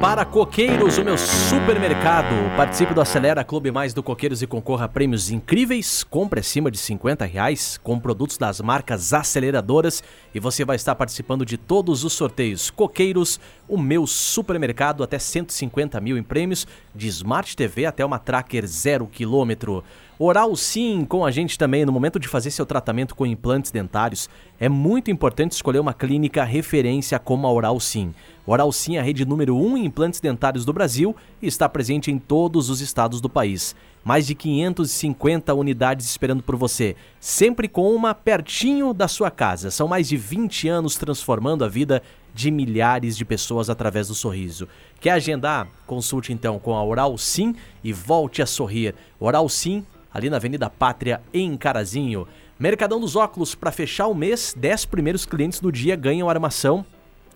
Para Coqueiros, o meu supermercado. Participe do Acelera Clube Mais do Coqueiros e concorra a prêmios incríveis. Compre acima de 50 reais com produtos das marcas aceleradoras e você vai estar participando de todos os sorteios. Coqueiros, o meu supermercado, até 150 mil em prêmios, de Smart TV até uma Tracker zero quilômetro. Oral Sim com a gente também no momento de fazer seu tratamento com implantes dentários. É muito importante escolher uma clínica referência como a Oral Sim. Oral Sim é a rede número 1 um em implantes dentários do Brasil e está presente em todos os estados do país. Mais de 550 unidades esperando por você, sempre com uma pertinho da sua casa. São mais de 20 anos transformando a vida de milhares de pessoas através do sorriso. Quer agendar? Consulte então com a Oral Sim e volte a sorrir. Oral Sim ali na Avenida Pátria, em Carazinho. Mercadão dos Óculos, para fechar o mês, 10 primeiros clientes do dia ganham armação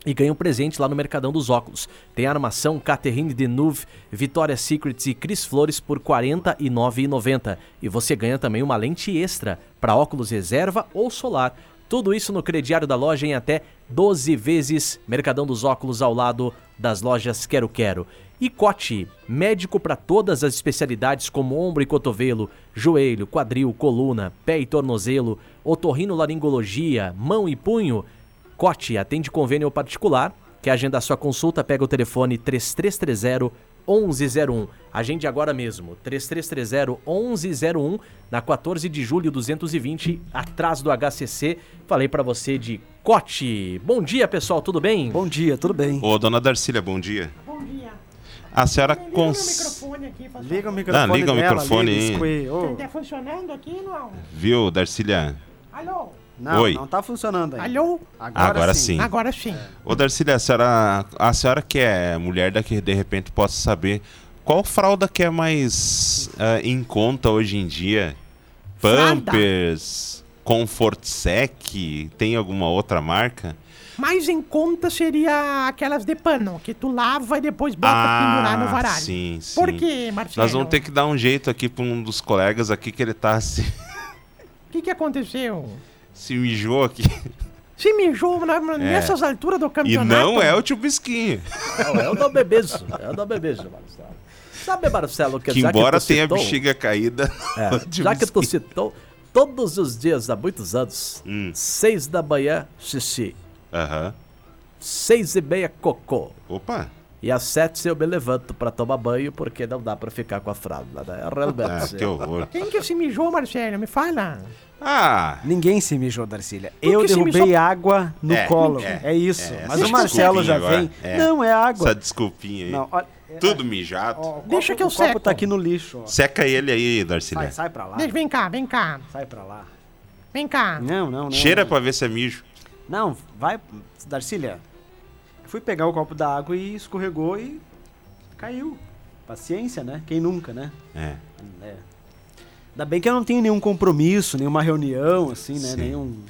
e ganham presente lá no Mercadão dos Óculos. Tem armação Catherine Deneuve, Vitória Secrets e Cris Flores por R$ 49,90. E você ganha também uma lente extra para óculos reserva ou solar. Tudo isso no crediário da loja em até 12 vezes. Mercadão dos Óculos ao lado das lojas Quero Quero. E Cote, médico para todas as especialidades como ombro e cotovelo, joelho, quadril, coluna, pé e tornozelo, otorrinolaringologia, mão e punho. Cote atende convênio particular. Quer agendar sua consulta? Pega o telefone 3330 1101. Agende agora mesmo, 3330 1101, na 14 de julho 220, atrás do HCC. Falei para você de Cote. Bom dia, pessoal, tudo bem? Bom dia, tudo bem. Ô, dona Darcília, bom dia. Bom dia. A senhora Liga cons... o microfone aqui, faz Liga o microfone liga o dela, microfone liga. Ô, Tá funcionando aqui, não? Viu, Darcília? Alô? Não, Oi. não tá funcionando ainda. Alô? Agora sim. Agora sim. Ô, Darcília, a senhora, a senhora que é mulher daqui, de repente possa saber qual fralda que é mais ah, em conta hoje em dia? Fralda? Pampers, Comfort Sec, tem alguma outra marca? Mais em conta seria aquelas de pano, que tu lava e depois bota pendurar no varal. Ah, sim, sim. Por quê, Marcelo? Nós vamos ter que dar um jeito aqui para um dos colegas aqui que ele tá se, O que, que aconteceu? Se mijou aqui. Se mijou na- nessas alturas do É. E campeonato. não é o tio Bisquinho. Não, é o da Bebeso. É o da Bebeso, Marcelo. Sabe, Marcelo, que, Que já embora tu tenha citou- bexiga caída. É, já que tu citou, todos os dias há muitos anos, Hum. seis da manhã, xixi. Aham. Seis e meia, cocô. Opa. E às sete eu me levanto pra tomar banho, porque não dá pra ficar com a fralda, né? Realmente. Ah, que horror. Quem que se mijou, Marcelo? Me fala. Ah, Ninguém se mijou, Darcília. Por Eu derrubei mijou? água no É, colo. é, É, isso. é, Mas o Marcelo já desculpinha vem. agora, é. Não, é água. essa desculpinha aí. Não, olha. Tudo mijado. ó, o Deixa copo- que eu O copo seco. tá aqui no lixo, ó. Seca ele aí, Darcília. Sai, sai pra lá. Deixa, vem cá, vem cá. Sai pra lá. Vem cá. Não, não, não. Cheira não. pra ver se é mijo. Não, vai. Darcília. Fui pegar o copo da água e escorregou e caiu. Paciência, né? Quem nunca, né? É. É. Ainda bem que eu não tenho nenhum compromisso, nenhuma reunião, assim, né? Sim. Nenhum.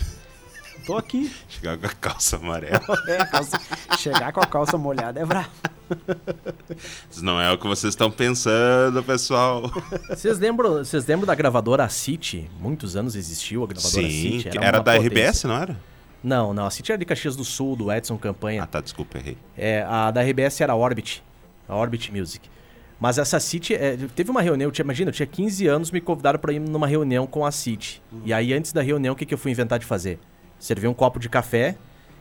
Tô aqui. Chegar com a calça amarela. É, calça- Chegar com a calça molhada é brabo. Isso não é o que vocês estão pensando, pessoal. Vocês lembram, vocês lembram da gravadora City? Muitos anos existiu a gravadora Sim, City. era, uma da potência. RBS, não era? Não, não. A City era de Caxias do Sul, do Edson Campanha. Ah, tá, desculpa, errei. É, a da RBS era a Orbit, a Orbit Music. Mas essa City, é, teve uma reunião, eu tinha, imagina, eu tinha 15 anos, me convidaram pra ir numa reunião com a City. E aí, antes da reunião, o que, que eu fui inventar de fazer? Servi um copo de café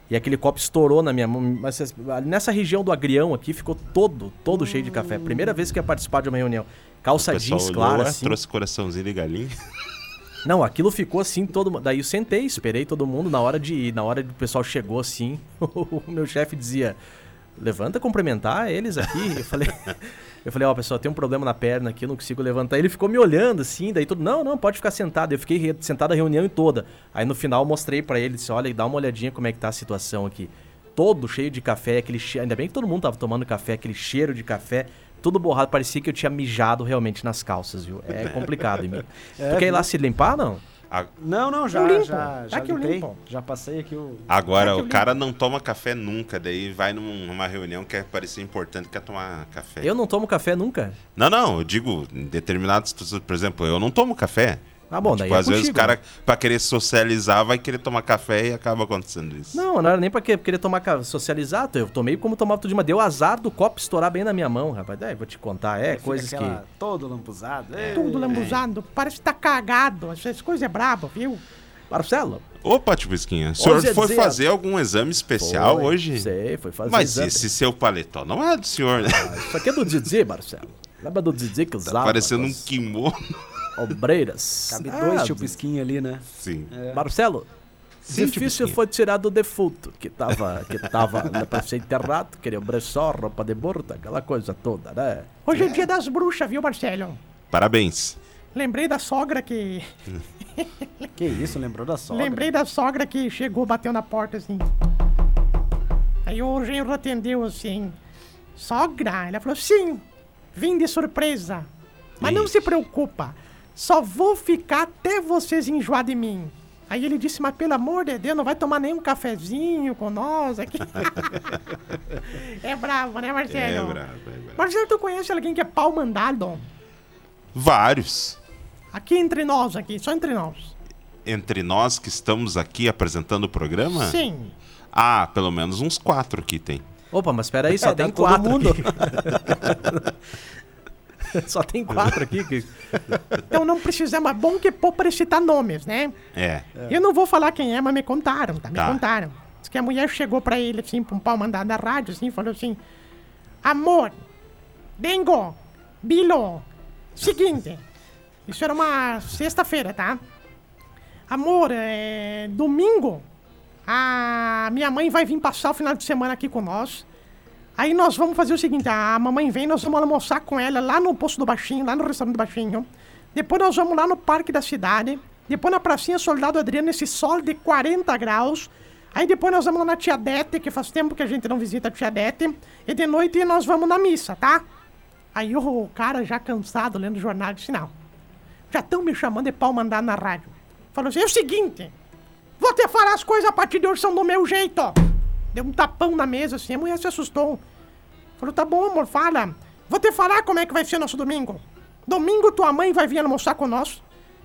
e aquele copo estourou na minha mão. Mas as- nessa região do agrião aqui, ficou todo, todo cheio de café. Primeira vez que eu ia participar de uma reunião. Calça jeans, é, assim. trouxe coraçãozinho de galinha. Não, aquilo ficou assim, todo. Daí eu sentei, esperei todo mundo. Na hora de na hora que o pessoal chegou assim, o meu chefe dizia: Levanta cumprimentar eles aqui. Eu falei. Eu falei, ó, pessoal, tem um problema na perna aqui, eu não consigo levantar. Ele ficou me olhando assim, daí tudo, não, não, pode ficar sentado. Eu fiquei sentado a reunião toda. Aí no final mostrei pra ele, disse, olha, dá uma olhadinha como é que tá a situação aqui. Todo cheio de café, aquele cheiro, ainda bem que todo mundo tava tomando café, aquele cheiro de café tudo borrado. Parecia que eu tinha mijado realmente nas calças, viu? É complicado, Emílio. É, tu quer ir lá se limpar, não? A- Não, não, já, limpo. já, já Tá que eu limpei. limpo. Já passei aqui o... Agora, É eu o cara não toma café nunca, daí vai num- numa reunião que é parecer importante, quer tomar café. Eu não tomo café nunca. Não, não, eu digo, em determinadas situações, por exemplo, eu não tomo café. Ah, bom, daí tipo, é às vezes o contigo, cara, né? pra querer socializar, vai querer tomar café e acaba acontecendo isso. Não, não era nem pra que- querer tomar socializar. Eu tomei como tomava tudo de uma. Deu azar do copo estourar bem na minha mão, rapaz. É, vou te contar. É, coisas aquela- que. Todo lampuzado. É. Tudo lambuzado, parece que tá cagado. Essas coisas é brabo, viu? Marcelo. Opa, Tibisquinha, o senhor é foi dia- fazer algum exame especial Foi, hoje? Sei, foi fazer Mas exame. esse seu paletó não é do senhor, né? Isso aqui é do Didi, Marcelo. Lembra do Didi que usava? Tá parecendo um as kimono. Ombreiras. Cabe Ah, dois do- chupisquinhos ali, né? Sim. Marcelo, Sim, difícil foi tirar do defunto, que tava, que tava né, pra ser enterrado, queria um brechó, roupa de morto, aquela coisa toda, né? Hoje é dia das bruxas, viu, Marcelo? Parabéns. Lembrei da sogra que. Que isso, lembrou da sogra? Lembrei da sogra que chegou, bateu na porta assim. Aí o genro atendeu assim. Sogra? Ela falou: sim, vim de surpresa. Mas não se preocupa, só vou ficar até vocês enjoar de mim. Aí ele disse: Mas pelo amor de Deus, não vai tomar nenhum cafezinho com nós aqui. é bravo, né, É, Marcelo? bravo, é bravo. Marcelo, tu conhece alguém que é pau mandado? Vários. Aqui entre nós, aqui, só entre nós. Entre nós que estamos aqui apresentando o programa? Sim. Ah, pelo menos uns quatro aqui tem. Opa, mas peraí, só É, tem quatro mundo. só tem quatro aqui. Que... Então não precisamos. É bom que pôr para citar nomes, né? É. Eu não vou falar quem é, mas me contaram, tá? Me Tá. contaram. Diz que a mulher chegou pra ele, assim, pra um pau mandado da rádio, assim, falou assim: Amor, Dengo, Bilo, seguinte. Isso era uma sexta-feira, tá? Amor, é. Domingo, a minha mãe vai vir passar o final de semana aqui com nós. Aí nós vamos fazer o seguinte: a mamãe vem, nós vamos almoçar com ela lá no Poço do Baixinho, lá no restaurante do Baixinho. Depois nós vamos lá no Parque da Cidade. Depois na Pracinha Soldado Adriano, esse sol de 40 graus. Aí depois nós vamos lá na Tia Dete, que faz tempo que a gente não visita a Tia Dete. E de noite nós vamos na missa, tá? Aí o cara já cansado, lendo o jornal, disse: Não, já estão me chamando de pau mandado na rádio. Falou assim: é o seguinte, vou te falar as coisas a partir de hoje são do meu jeito. Deu um tapão na mesa assim, a mulher se assustou. Falou: tá bom, amor, fala. Vou te falar como é que vai ser nosso domingo. Domingo tua mãe vai vir almoçar com nós.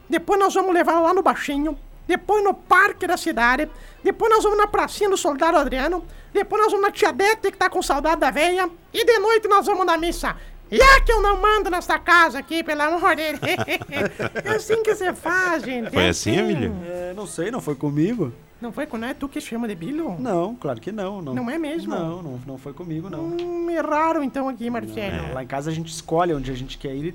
Depois nós vamos levar lá no baixinho. Depois no parque da cidade. Depois nós vamos na pracinha do soldado Adriano. Depois nós vamos na tia Dete que tá com saudade da veia. E de noite nós vamos na missa. E é que eu não mando nessa casa aqui, pelo amor de Deus. É assim que você faz, gente. Foi é assim, Emílio? É, não sei, não foi comigo? Não foi quando é tu que chama de Bilo? Não, claro que não. Não, Não é mesmo? Não, não, não foi comigo, não. Hum, erraram então aqui, Marcelo. Lá em casa a gente escolhe onde a gente quer ir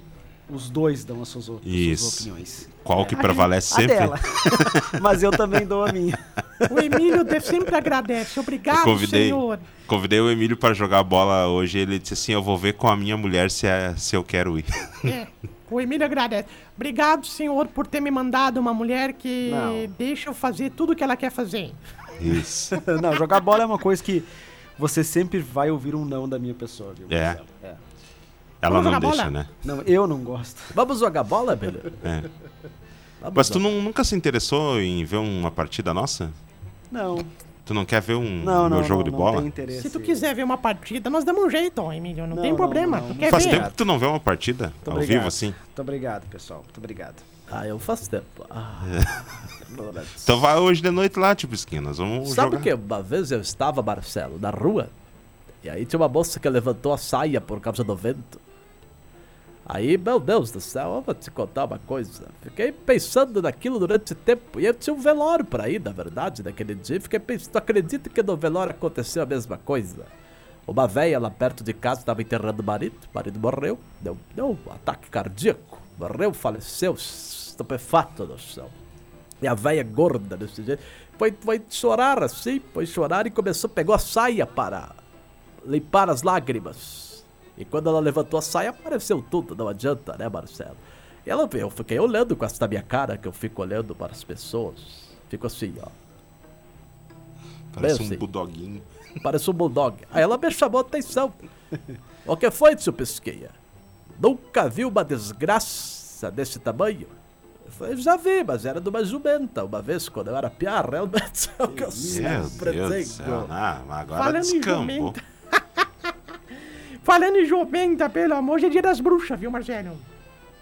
e os dois dão as suas, o- as suas Isso. opiniões. Qual que prevalece A sempre? dela. Mas eu também dou a minha. O Emílio sempre agradece. Obrigado, Eu convidei, senhor. convidei o Emílio para jogar bola hoje. Ele disse assim: Eu vou ver com a minha mulher se, é, se eu quero ir. É, o Emílio agradece. Obrigado, senhor, por ter me mandado uma mulher que Não. deixa eu fazer tudo que ela quer fazer. Isso. Não, jogar bola é uma coisa que você sempre vai ouvir um não da minha pessoa, viu? É. É. Ela Vamos não deixa, bola? né? Não, eu não gosto. Vamos jogar bola, beleza? É. Vamos Mas tu não- nunca se interessou em ver uma partida nossa? Não. Tu não quer ver um Não, meu não, jogo não, de não bola? tem interesse. Se tu quiser ver uma partida, nós damos um jeito, ó, Emílio. Não, Não, tem não, problema. não, tu não. quer Faz ver? tempo que tu não vê uma partida Muito ao obrigado. vivo assim. Muito obrigado, pessoal. Muito obrigado. Ah, eu faço tempo. Ah. Então vai hoje de noite lá, tipo esquina. Nós vamos Sabe jogar. o que? Uma vez eu estava, Marcelo, na rua, e aí tinha uma moça que levantou a saia por causa do vento. Aí, meu Deus do céu, eu vou te contar uma coisa. Fiquei pensando naquilo durante tempo. E eu tinha um velório pra ir, na verdade, naquele dia. Fiquei pensando, acredita que no velório aconteceu a mesma coisa? Uma velha lá perto de casa estava enterrando o marido. O marido morreu, deu, deu um ataque cardíaco. Morreu, faleceu, estupefato no chão. E a velha gorda desse jeito foi, foi chorar assim, foi chorar e começou, pegou a saia para limpar as lágrimas. E quando ela levantou a saia, apareceu tudo, não adianta, né, Marcelo? E ela, eu fiquei olhando com essa minha cara, que eu fico olhando para as pessoas. Fico assim, ó. Parece Bem um assim. budoguinho. Parece um bulldog. Aí ela me chamou a atenção. O que foi, seu Pesqueia? Nunca vi uma desgraça desse tamanho? Eu já vi, mas era de uma jumenta. Uma vez, quando eu era piá, realmente é o que eu Meu sempre digo. céu. Ah, agora Falando jumenta. Falando em jumenta, pelo amor, hoje é dia das bruxas, viu, Marcelo?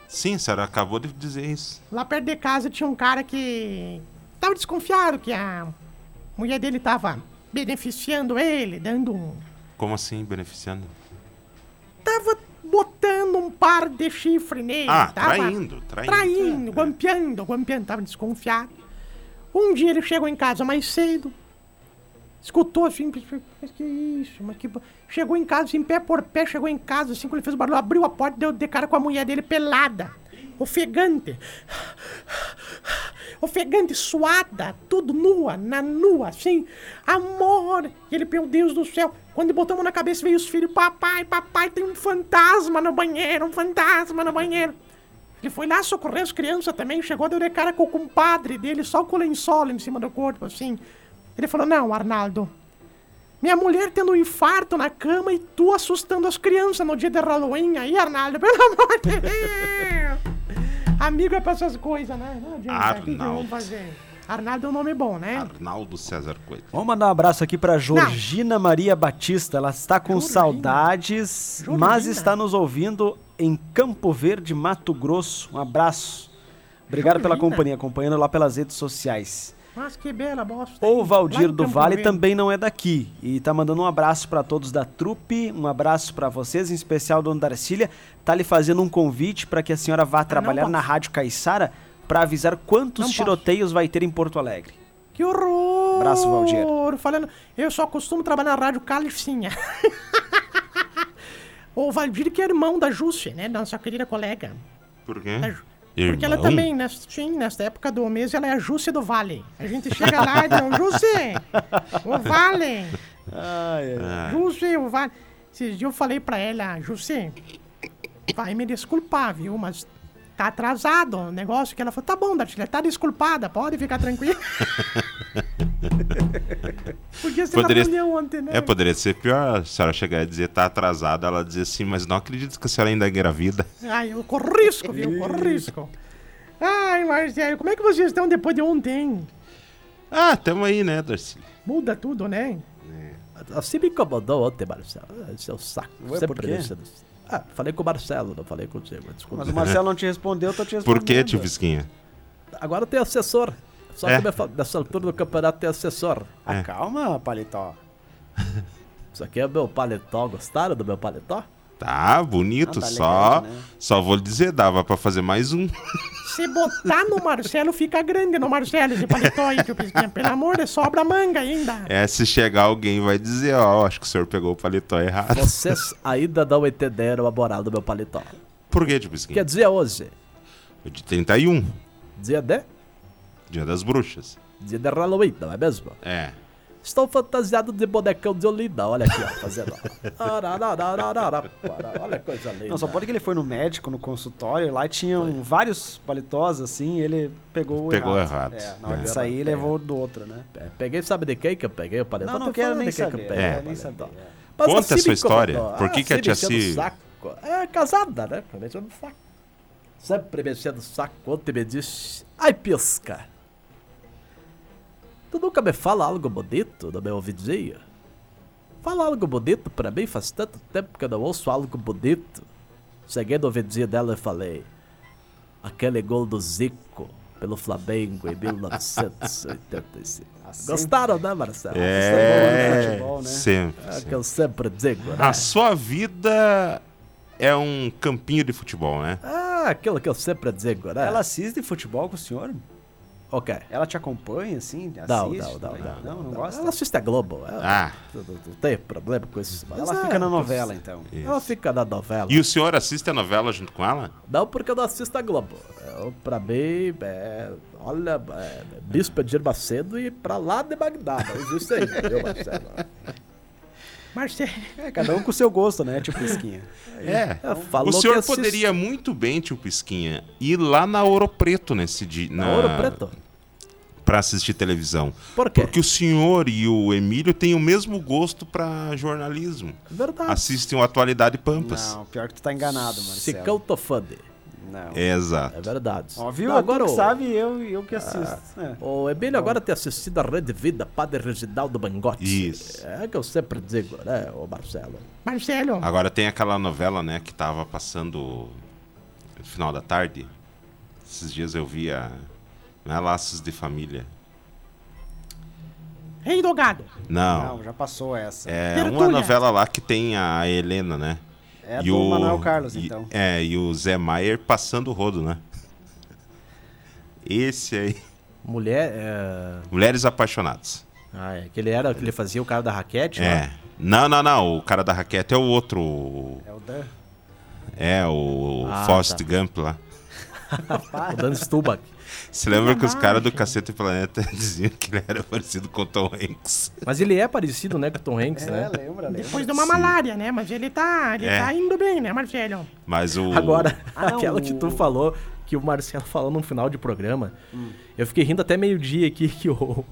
Sim, senhora acabou de dizer isso. Lá perto de casa tinha um cara que tava desconfiado que a mulher dele tava beneficiando ele, dando um. Como assim, beneficiando? Tava botando um par de chifre nele. Ah, tava traindo, traindo. Traindo, É. guampeando, guampeando, tava desconfiado. Um dia ele chegou em casa mais cedo, escutou assim, mas que isso, mas que. bo-" Chegou em casa, assim, pé por pé, chegou em casa, assim, quando ele fez o barulho, abriu a porta, deu de cara com a mulher dele pelada, ofegante. Ofegante, suada, tudo nua, na nua, assim, amor. E ele, meu Deus do céu, quando mão na cabeça, veio os filhos, papai, papai, tem um fantasma no banheiro, um fantasma no banheiro. Ele foi lá socorrer as crianças também, chegou, deu de cara com o compadre dele, só com o lençol em cima do corpo, assim. Ele falou, não, Arnaldo, minha mulher tendo um infarto na cama e tu assustando as crianças no dia de Halloween aí, Arnaldo, pelo amor de Deus. Amigo é pra essas coisas, né? Não adianta, o que que Arnaldo. vamos fazer? Arnaldo é um nome bom, né? Arnaldo César Coelho. Vamos mandar um abraço aqui pra Georgina Maria Batista. Ela está com Georgina. saudades, Georgina. mas está nos ouvindo em Campo Verde, Mato Grosso. Um abraço. Obrigado pela companhia, acompanhando lá pelas redes sociais. Mas que bela bosta. O? Valdir do Vale Verde. também não é daqui e tá mandando um abraço para todos da trupe, um abraço para vocês, em especial Dona Darcília, tá lhe fazendo um convite para que a senhora vá trabalhar posso. na Rádio Caiçara para avisar quantos Não posso. tiroteios vai ter em Porto Alegre. Que horror! Abraço, Valdir. Falando, eu só costumo trabalhar na rádio Calicinha. o Valdir que é irmão da Jússia, né? Nossa querida colega. Por quê? Da Ju- Porque ela Irmão? também, né, sim, nessa época do mês, ela é a Jússia do Vale. A gente chega lá e diz, Jússia, o Vale, Ah, Jússia, o Vale. Esses dias eu falei pra ela, Jússia, vai me desculpar, viu, mas tá atrasado o negócio. Que ela falou, tá bom, Dartilha, tá desculpada, pode ficar tranquila. Podia ser Poderia- na reunião ontem, né? É, poderia ser pior a senhora chegar e dizer tá atrasada, ela dizer assim, mas não acredito que a senhora ainda é engravida. Ai, eu corro risco, viu? Corro risco. Ai, Marcelo, como é que vocês estão depois de ontem? Ah, tamo aí, né, Darcy? Muda tudo, né? Assim me incomodou ontem, Marcelo. Ah, Seu saco. Ué, Sempre por quê? deixando- Ah, falei com o Marcelo, não falei contigo. Desculpa. Mas o Marcelo não te respondeu, eu tô te respondendo. Por que, tio Visquinha? Agora tem assessor. Só É. que nessa- nessa altura do campeonato tem assessor. Ah, É. calma, paletó. Isso aqui é meu paletó. Gostaram do meu paletó? Tá bonito, Ah, tá só legal, né? só vou lhe dizer, dava pra fazer mais um. Se botar no Marcelo, fica grande no Marcelo esse paletó aí, tio Pisquinha. Pelo amor de sobra manga ainda. É, se chegar alguém vai dizer, ó, acho que o senhor pegou o paletó errado. Vocês ainda não entenderam a moral do meu paletó. Por que, tio Que dia é hoje? De 31, Dia de? dia das bruxas. Dia de Halloween, não é mesmo? É. Estou fantasiado de bonecão de Olinda. Olha aqui, ó, fazendo. Olha que coisa linda. Não, só pode que ele foi no médico, no consultório, e lá tinham vários paletós, assim, e ele pegou o Pegou errado. errado. É, na hora É. de sair, levou do outro, né? É, Peguei, sabe de quem que eu peguei o paletó? Não, não Tô quero nem de quem que saber. eu peguei É. nem saber. é. Mas Conta a sua me história. incomodou. Por que Ah, que a se tia Si- saco. É casada, né? Mexer no saco. Sempre mexendo no saco. Ontem me disse, ai pisca. Tu nunca me fala algo bonito no meu ouvidinho? Fala algo bonito pra mim, faz tanto tempo que eu não ouço algo bonito. Cheguei no ouvidinho dela e falei, aquele gol do Zico pelo Flamengo em 1985. Assim? Gostaram, né, Marcelo? É, futebol, né? sempre. É o que sempre. eu sempre digo, né? A sua vida é um campinho de futebol, né? Ah, aquilo que eu sempre digo, né? Ela assiste futebol com o senhor? Ok. Ela te acompanha, assim? Assiste não, não, não, Não, não gosta? Ela assiste a Globo. Ela, Ah. não, tem problema com isso. mas Ela é, fica na novela, então. Ela fica na novela. E o senhor assiste a novela junto com ela? Não porque eu não assisto a Globo. Eu, pra mim, é, olha, é, Bispo Edir Macedo e pra lá de Bagdá. Não existe aí, viu, Marcelo? Marcelo, É, cada um com o seu gosto, né, tio Pisquinha? É. É, falou O senhor poderia muito bem, tio Pisquinha, ir lá na Ouro Preto nesse dia. Na Ouro Preto? pra assistir televisão. Por quê? Porque o senhor e o Emílio têm o mesmo gosto pra jornalismo. Verdade. Assistem o Atualidade Pampas. Não, pior que tu tá enganado, Marcelo. Sicão tô fã de. Não. Exato. É verdade. Ó, viu? Não, Agora tu o- que sabe, eu, eu que assisto. É. O Emílio agora tem assistido a Rede Vida, Padre Reginaldo Bangotti. Isso. É que eu sempre digo, né, o Marcelo? Marcelo, Agora tem aquela novela, né, que tava passando no final da tarde. Esses dias eu vi a. Não é Laços de Família. rei do gado. Não. Não, já passou essa. É uma novela lá que tem a Helena, né? É do Manuel Carlos, então. É, e o Zé Maier passando o rodo, né? Esse aí. Mulher. É... Mulheres Apaixonadas. Ah, é. Que ele era, que ele fazia o cara da raquete, né? É. Não, não, não. O cara da raquete é o outro. É o Dan. É, o Ah, Forrest tá. Gump lá. O Dan Stubach. Você lembra que os caras do Cacete Planeta diziam que ele era parecido com o Tom Hanks? Mas ele é parecido, né, com o Tom Hanks, É, né? lembra, lembra. Depois de uma Sim. malária, né? Mas ele tá, ele É. tá indo bem, né, Marcelo? Mas o. Agora, Ah, aquela que tu o- falou, que o Marcelo falou no final de programa, eu fiquei rindo até meio-dia aqui que o.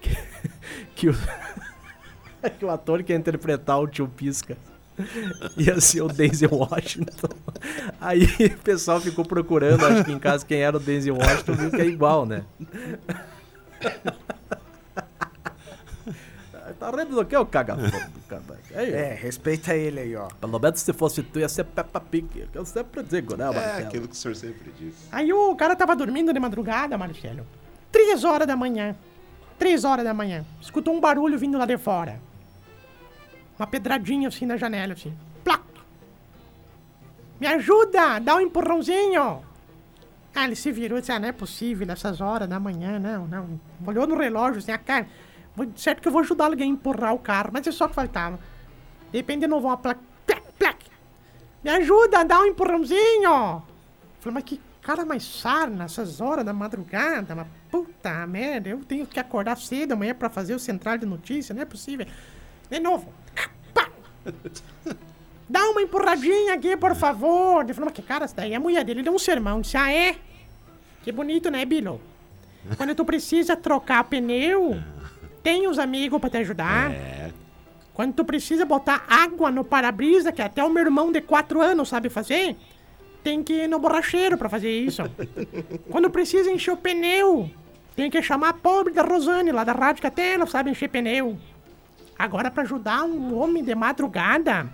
Que, que o. que o ator que ia interpretar o tio Pisca ia ser o Denzel Washington. Aí o pessoal ficou procurando, acho que em casa, quem era o Denzel Washington, viu que é igual, né? Tá rindo do que, o do cara? Aí, É, respeita ele aí, ó. Pelo menos se fosse tu, ia ser Peppa Pig. que Eu sempre digo, né, É Marcelo? aquilo que o senhor sempre diz. Aí o cara tava dormindo de madrugada, Marcelo. Três horas da manhã. Três horas da manhã. Escutou um barulho vindo lá de fora. Uma pedradinha assim na janela, assim. Plac! Me ajuda! Dá um empurrãozinho! Ah, ele se virou e disse, ah, não é possível nessas horas da manhã, não, não. Olhou no relógio, assim, ah, cara, certo que eu vou ajudar alguém a empurrar o carro, mas é só que faltava. De repente, de novo, uma placa, plac. Me ajuda, dá um empurrãozinho! Falei, mas que cara mais sarna essas horas da madrugada, mas puta merda, eu tenho que acordar cedo amanhã pra fazer o central de notícia, não é possível. De novo. Dá uma empurradinha aqui, por favor. Ele falou, mas que cara, essa daí é a mulher dele, deu um sermão. Disse, ah, é? Que bonito, né, Bilo? Quando tu precisa trocar pneu, tem os amigos pra te ajudar. É. Quando tu precisa botar água no para-brisa, que até o meu irmão de 4 anos sabe fazer, tem que ir no borracheiro pra fazer isso. Quando precisa encher o pneu, tem que chamar a pobre da Rosane lá da rádio, que até ela sabe encher pneu. Agora pra ajudar um homem de madrugada,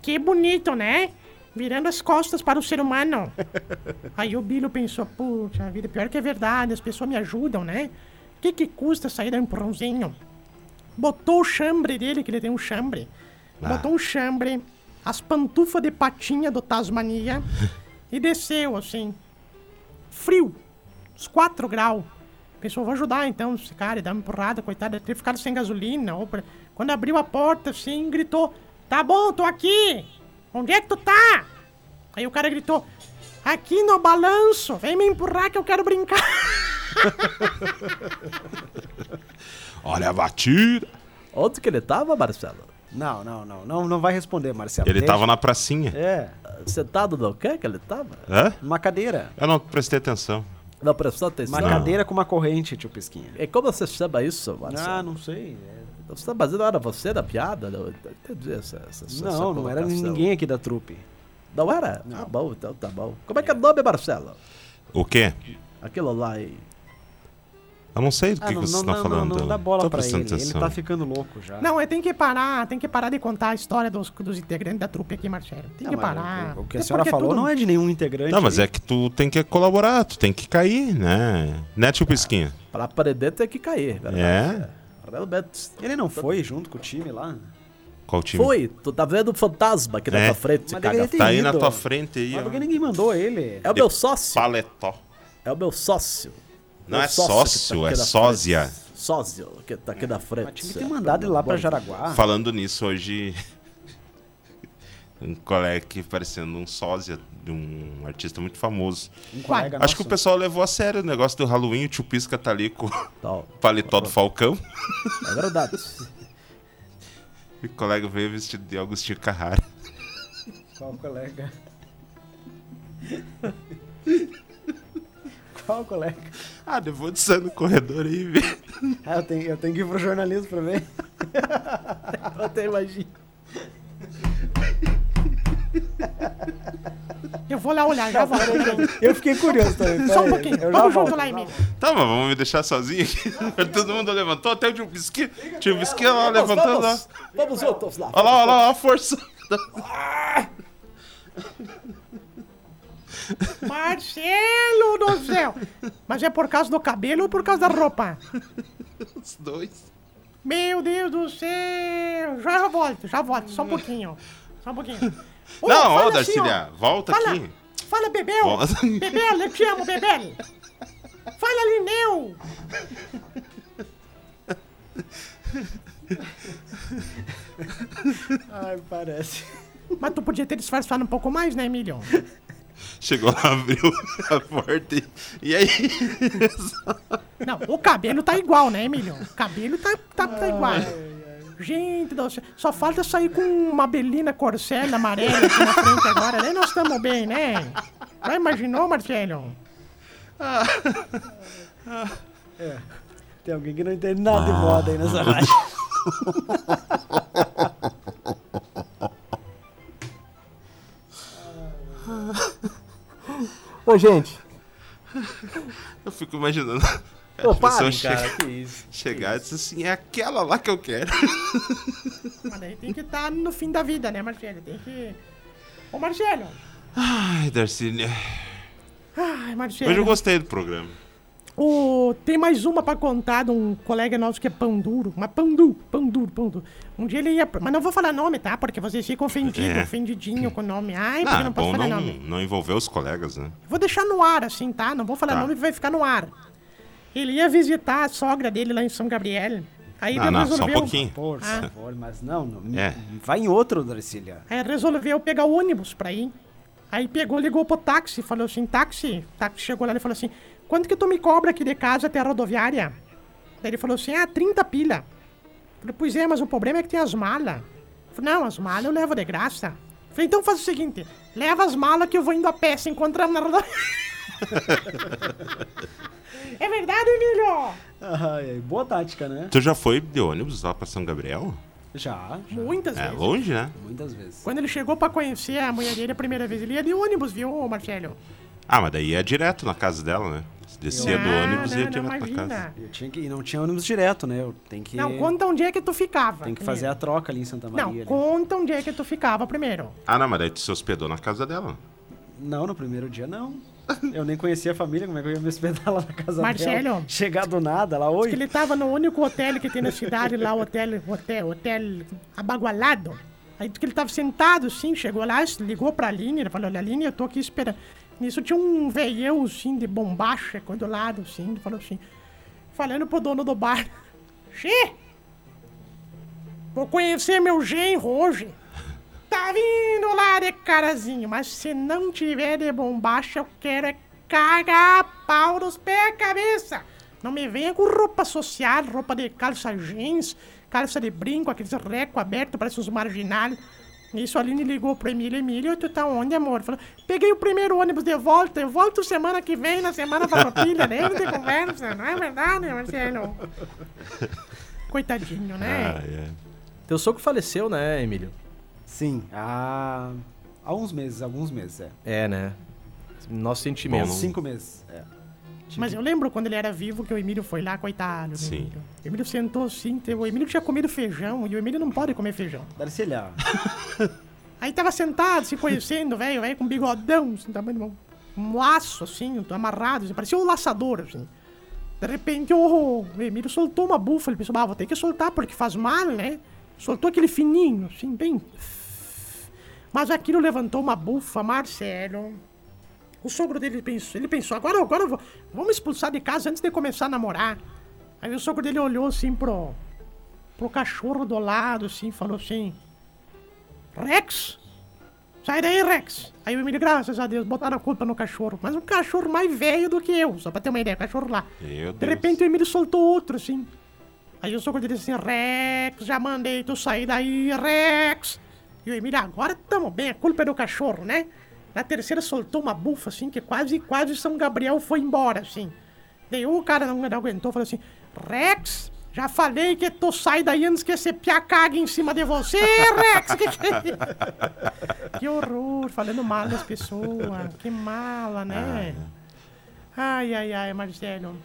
que bonito, né? Virando as costas para o ser humano. Aí o Bilho pensou, puxa vida, pior que é verdade, as pessoas me ajudam, né? O que que custa sair dar um empurrãozinho? botou o chambre dele, que ele tem um chambre. Botou um chambre, as pantufas de patinha do Tasmania e desceu, assim. Frio. Uns 4 graus. Pensou, vou ajudar então esse cara e dar uma empurrada, coitado, ter ficado sem gasolina. ou pra- Quando abriu a porta, assim, gritou: Tá bom, tô aqui! Onde é que tu tá? Aí o cara gritou: Aqui no balanço, vem me empurrar que eu quero brincar. Olha a batida. Onde que ele tava, Marcelo? Não, não, não. Não, não vai responder, Marcelo. Ele Deixa. tava na pracinha. É, Sentado no quê que ele tava? Hã? numa cadeira. Eu não prestei atenção. Não prestou atenção? Uma cadeira com uma corrente, tio Pisquinha. E como você chama isso, Marcelo? Ah, não sei. é- Você tá fazendo, era você da piada? Não, entendi essa, essa, essa Não, não era ninguém aqui da trupe. Não era? Ah, bom, então tá bom. Como é que é o nome, Marcelo? O quê? Aquilo lá aí. Eu não sei do que, Ah, que não, vocês não, estão falando. não, não dá bola pra ele. prestando Ele atenção. tá ficando louco já. Não, é tem que parar, tem que parar de contar a história dos, dos integrantes da trupe aqui, Marcelo. Tem Não, que parar. O, que a É senhora falou tudo- não é de nenhum integrante. Não, mas aí. é que tu tem que colaborar, tu tem que cair, né? Né, tio Pisquinha? Pra aprender tem que cair, verdade. É? Ele não foi junto com o time lá? Qual time? Foi, tu tá vendo o fantasma aqui na É. tua frente, Mas caga. Tá aí ido. na tua frente aí, Mas ó. porque ninguém mandou ele. É o meu sócio. Paletó. É o meu sócio. Não é sócio sócio, que tá é sósia. Sócio, que tá aqui na frente. Mas tinha que ter mandado ele lá pra Jaraguá. Falando nisso, hoje. um colega aqui parecendo um sósia de um artista muito famoso. Um colega Acho que o pessoal levou a sério o negócio do Halloween. O tio Pisca tá ali com o Então, paletó do Falcão. é verdade. E o colega veio vestido de Agostinho Carrara. Qual colega? Qual colega? Ah, depois de sair no corredor aí, ver. Ah, eu tenho, eu tenho que ir pro jornalismo pra ver. Eu até imagino. Eu vou lá olhar, já volto. Eu fiquei curioso também. Só um pouquinho. eu Vamos volto. junto lá, Emílio. Tá, mas vamos me deixar sozinho aqui. Todo mundo levantou, até o tio Bisqui. Tio Bisqui lá levantando lá. Vamos, juntos lá. Olha lá, olha lá, olha a força. Marcelo do céu! Mas é por causa do cabelo ou por causa da roupa? Os dois. Meu Deus do céu! Já volto, já volto, só um pouquinho. Só um pouquinho. Ô, Não, ó, assim, Darcília, volta Fala, aqui. fala, Bebel! Volta. Bebel, eu te amo, Bebel! Fala, Lineu! Ai, parece. Mas tu podia ter disfarçado um pouco mais, né, Emílio? Chegou lá, abriu a porta e, e aí? Não, o cabelo tá igual, né, Emílio? O cabelo tá, tá, tá igual. Gente, do céu, só falta sair com uma belina corcela amarela aqui na frente agora. Daí nós estamos bem, né? Já imaginou, Marcelo? Tem alguém que não entende nada de moda aí nessa rádio. Ô, gente. Eu fico imaginando. A Ô, pessoa parem, chega- cara, que isso. chegar e dizer assim, é aquela lá que eu quero. Mas daí tem que estar no fim da vida, né, Marcelo? Tem que. Ô, Marcelo! Ai, Darcília. Ai, Marcelo. Hoje eu gostei do programa. O... Tem mais uma pra contar de um colega nosso que é pão duro. Mas pão duro, pão duro, pão duro. Um dia ele ia. Mas não vou falar nome, tá? Porque vocês ficam ofendidos, É. ofendidinho com o nome. Ai, porque Ah, não posso bom falar não, nome. não envolver os colegas, né? Vou deixar no ar, assim, tá? Não vou falar Tá. nome, vai ficar no ar. Ele ia visitar a sogra dele lá em São Gabriel. Aí Ah, ele não, só um resolveu. pouquinho. Por Ah. favor, mas não, não. É. Vai em outro, Darcília. Aí resolveu pegar o ônibus pra ir. Aí pegou, ligou pro táxi, falou assim, táxi. O táxi chegou lá e falou assim, quanto que tu me cobra aqui de casa até a rodoviária? Daí ele falou assim, ah, 30 pila. Eu Falei, pois é, mas o problema é que tem as malas. Eu Falei, não, as malas eu levo de graça. Eu Falei, então faz o seguinte, leva as malas que eu vou indo a pé, se encontramos na rodoviária. é verdade, Emílio? Ai, boa tática, né? Tu já foi de ônibus lá pra São Gabriel? Já, já. Muitas É vezes. longe, né? Muitas vezes. Quando ele chegou pra conhecer a mulher dele a primeira vez, ele ia de ônibus, viu, Marcelo? Ah, mas daí ia direto na casa dela, né? Descia do Ah, ônibus e ia direto pra casa. Eu tinha que, e não tinha ônibus direto, né? Eu tenho que, Não, conta onde é que tu ficava. tem que fazer a troca ali em Santa Maria. Não, ali. conta onde é que tu ficava primeiro. Ah, não, mas daí tu se hospedou na casa dela. Não, no primeiro dia não. Eu nem conhecia a família, como é que eu ia me hospedar lá na casa Marcelo. dela? Chegar do nada lá, Que oi. ele tava no único hotel que tem na cidade lá, o hotel, hotel, hotel abagualado. Aí que ele tava sentado assim, chegou lá, ligou pra Aline, ele falou, olha, Aline, eu tô aqui esperando. Nisso tinha um veião assim de bombacha aqui do lado, assim, falou assim, falando pro dono do bar. Xê! Vou conhecer meu genro hoje. Tá vindo lá de carazinho, mas se não tiver de bombacha, eu quero é cagar pau nos pés e cabeça. Não me venha com roupa social, roupa de calça jeans, calça de brinco, aqueles reco aberto, parece uns marginais. Nisso a Aline ligou pro Emílio, Emílio, tu tá onde, amor? Falou, peguei o primeiro ônibus de volta, eu volto semana que vem, na semana farroupilha, nem de conversa, não é verdade, Marcelo? Coitadinho, né? Ah, é. Teu sogro faleceu, né, Emílio? Sim, há, há uns meses, alguns meses, é. É, né? Nosso sentimento. Bom, Cinco meses, é. Mas eu lembro quando ele era vivo que o Emílio foi lá, coitado do Sim. Emílio. O Emílio sentou assim, teve- o Emílio tinha comido feijão e o Emílio não pode comer feijão. Darcília, Aí tava sentado, se conhecendo, velho, velho, com bigodão, assim, tamanho de um, um laço, assim, amarrado, assim, parecia um laçador, assim. De repente, o, o Emílio soltou uma bufa, ele pensou, ah, vou ter que soltar porque faz mal, né? Soltou aquele fininho, assim, bem... Mas aquilo levantou uma bufa, Marcelo. O sogro dele pensou, ele pensou, agora, agora vou, vamos expulsar de casa antes de começar a namorar. Aí o sogro dele olhou assim pro, pro cachorro do lado, assim, falou assim, Rex, sai daí, Rex. Aí o Emílio, graças a Deus, botaram a culpa no cachorro. Mas um cachorro mais velho do que eu, só pra ter uma ideia, cachorro lá. Meu De Deus. repente o Emílio soltou outro, assim. Aí o sogro dele disse assim, Rex, já mandei tu sair daí, Rex. E o Emílio, agora tamo bem, a culpa é do cachorro, né? Na terceira soltou uma bufa, assim, que quase, quase São Gabriel foi embora, assim. Daí o cara não, não aguentou, falou assim, Rex, já falei que tu sai daí antes que esse pia cague em cima de você, Rex! Que, que... que horror, falando mal das pessoas, que mala, né? Ai, ai, ai, Marcelo.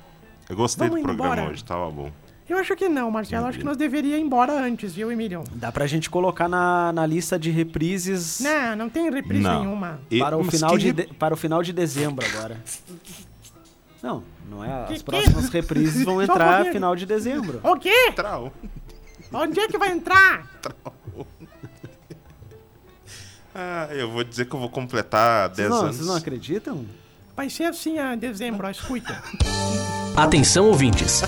Eu gostei Vamos do programa embora. hoje, tava bom. Eu acho que não, Marcelo. Acho que nós deveríamos ir embora antes, viu, Emílio? Dá pra gente colocar na, na lista de reprises Não, não tem reprise Não. nenhuma. E- para, o final que de, de- para o final de dezembro agora. Não, não é. Que- As que? próximas reprises vão um entrar pouquinho. final de dezembro. O quê? Trau. Onde é que vai entrar? Ah, eu vou dizer que eu vou completar 10 Vocês não, anos. vocês não acreditam? Vai ser assim a dezembro, ó, escuta. Atenção ouvintes.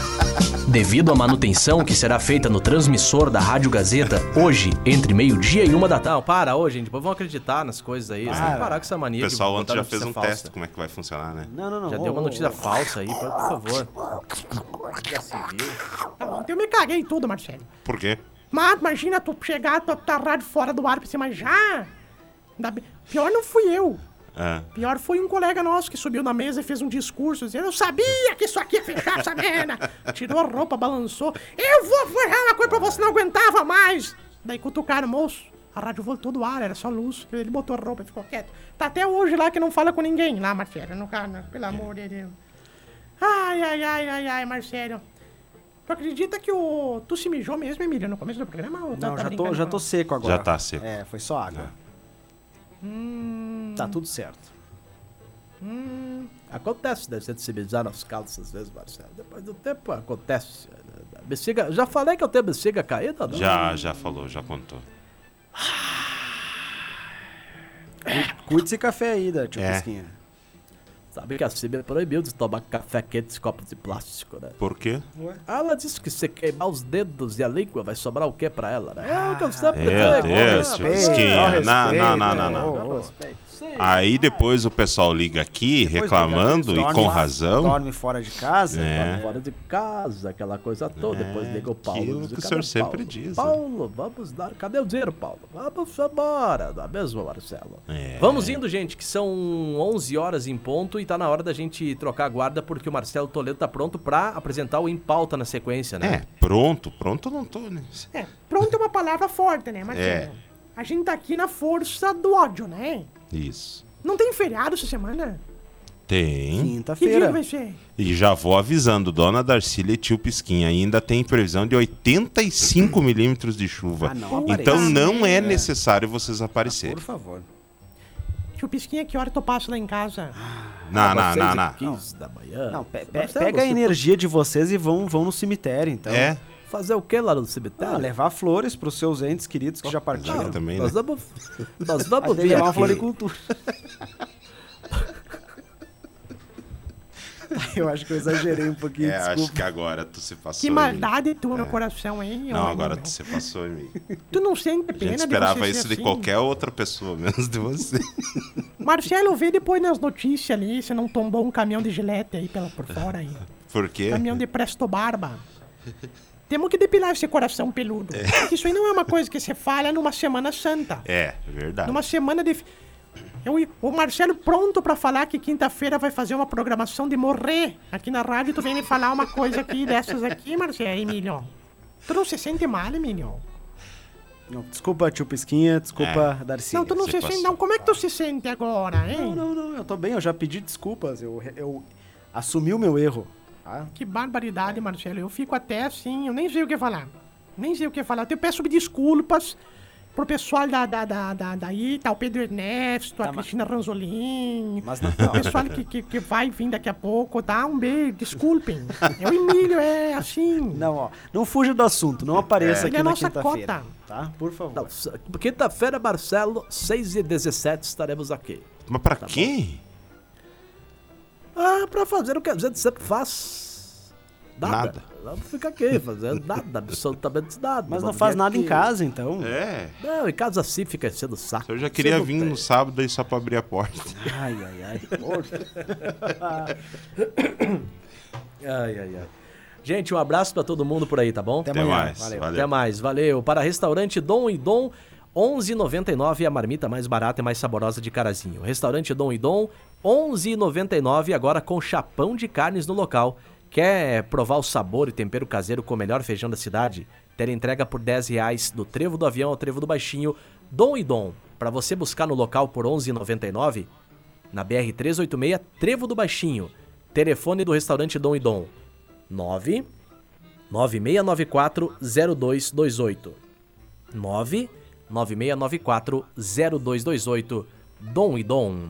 Devido à manutenção que será feita no transmissor da Rádio Gazeta, hoje, entre meio-dia e uma da tarde. Não, para, ô, gente, vamos acreditar nas coisas aí. Você tem que Para. parar com essa O mania de pessoal botar ontem já notícia fez um falsa. teste como é que vai funcionar, né? Não, não, não. Já ô, deu uma notícia ô. falsa aí, por, por favor. Já se viu. Tá bom, eu me caguei tudo, Marcelo. Por quê? Mas imagina tu chegar, tu tá rádio fora do ar pra cima já. Pior não fui eu. Ah, Pior foi um colega nosso que subiu na mesa e fez um discurso dizendo: Eu sabia que isso aqui ia fechar essa merda. Tirou a roupa, balançou. Eu vou falar uma coisa pra você, não aguentava mais. Daí cutucaram o moço. A rádio voltou do ar, era só luz. Ele botou a roupa e ficou quieto. Tá até hoje lá que não fala com ninguém, lá, Marcelo, no canal, pelo amor de Deus. Ai, ai, ai, ai, ai, Marcelo. Tu acredita que o. Tu se mijou mesmo, Emília, no começo do programa? Ou tá- Não, tá já tô, já tô seco agora. Já tá seco. É, foi só água. Hum. Tá tudo certo. Acontece, deve ser de se beijar nas calças às vezes, Marcelo. Depois do tempo acontece. Bexiga, já falei que eu tenho bexiga caída, não? já, já falou, já contou. Cuide esse café aí, da tio É. Pisquinha. Sabe que a Cibia proibiu de tomar café quente em copos de plástico, né? Por quê? Ela disse que se queimar os dedos e a língua vai sobrar o que pra ela, né? É o que eu sempre Meu digo, Deus, ó, Não, não, não, não, né? não. Aí depois o pessoal liga aqui reclamando e Dorme com lá- razão. Dorme fora de casa. É. Fora de casa, aquela coisa toda. Depois liga o Paulo. aquilo diz, que o "Cadê senhor sempre Paulo? diz, né?" Paulo, vamos dar. Cadê o dinheiro, Paulo? Vamos embora, não é mesmo, Marcelo? É. Vamos indo, gente, que são 11 horas em ponto e tá na hora da gente trocar a guarda porque o Marcelo Toledo tá pronto pra apresentar o Em Pauta na sequência, né? É, pronto, pronto não tô, né? É, pronto é uma palavra forte, né, Marcelo? É. A gente tá aqui na força do ódio, né? Isso. Não tem feriado essa semana? Tem. Que dia que Quinta-feira. E já vou avisando, Dona Darcília e tio Pisquinha, ainda tem previsão de 85 milímetros de chuva. Ah, não então não é É. necessário vocês aparecerem. Por favor. Tio Pisquinha, que hora tu passa lá em casa? Não, não, Às não, 6 e não. 15 da manhã. Não, pe- pe- Marcelo, pega a você energia de vocês e vão, vão no cemitério, então. É, Fazer o que lá no Ah, cemitério? levar flores pros seus entes queridos que já partiram. exato, também, né? Nós vamos, nós Aí vamos tem que ver levar uma aqui. floricultura. Eu acho que eu exagerei um pouquinho, É, acho desculpa. que agora tu se passou. Que em mim. maldade tua no coração, hein? Não, agora meu. tu se passou em mim. Tu não sente pena de esperava você isso ser de assim? qualquer outra pessoa, menos de você. Marcelo, vê depois nas notícias ali se não tombou um caminhão de gilete aí pela, por fora aí. Por quê? Caminhão de Presto Barba. Temos que depilar esse coração peludo. Porque Isso aí não é uma coisa que você fala numa Semana Santa. É, verdade. Numa semana de. Eu, o Marcelo pronto pra falar que quinta-feira vai fazer uma programação de morrer aqui na rádio. Tu vem me falar uma coisa aqui dessas aqui, Marcelo, Emílio. Tu não se sente mal, Emílio? Não, desculpa, tio Pisquinha, desculpa, Darcy. não, tu não se passou. sente. Não, como é que tu se sente agora, Não, hein? não, não, eu tô bem, eu já pedi desculpas, eu, eu assumi o meu erro. Tá? Que barbaridade, Marcelo. Eu fico até assim, eu nem sei o que falar. Nem sei o que falar. Eu peço desculpas pro pessoal da, da, da, da, daí, tá o Pedro Ernesto, a Tá, mas- Cristina Ranzolin, Mas não, o pessoal que, que, que vai vir daqui a pouco, tá? Um beijo, desculpem. É o Emílio, é assim. não, ó, não fuja do assunto, não apareça Ele aqui é na nossa quinta-feira. cota. Tá? Por favor. Quinta-feira, Marcelo, 6 e 17 estaremos aqui. Mas pra quê? Ah, pra fazer o que a gente sempre faz. Nada. Nada. Vamos ficar aqui fazendo nada, absolutamente nada. Mas não faz nada em aqui. casa, então. É. Não, em casa sim fica enchendo o saco. Eu já queria não vir tem. no sábado aí só pra abrir a porta. Ai, ai, ai. Ai, ai, ai. Gente, um abraço pra todo mundo por aí, tá bom? Até Até mais. Valeu. Valeu. Até mais, valeu. Para restaurante Dom e Dom, 11,99 a marmita mais barata e mais saborosa de Carazinho. Restaurante Dom e Dom, 11,99 agora com chapão de carnes no local. Quer provar o sabor e tempero caseiro com o melhor feijão da cidade? Ter entrega por 10 reais do Trevo do Avião ao Trevo do Baixinho, Dom e Dom. Para você buscar no local por 11,99 na BR 386 Trevo do Baixinho. Telefone do restaurante Dom e Dom 9 9694 0228 9 9694 0228 Dom e Dom.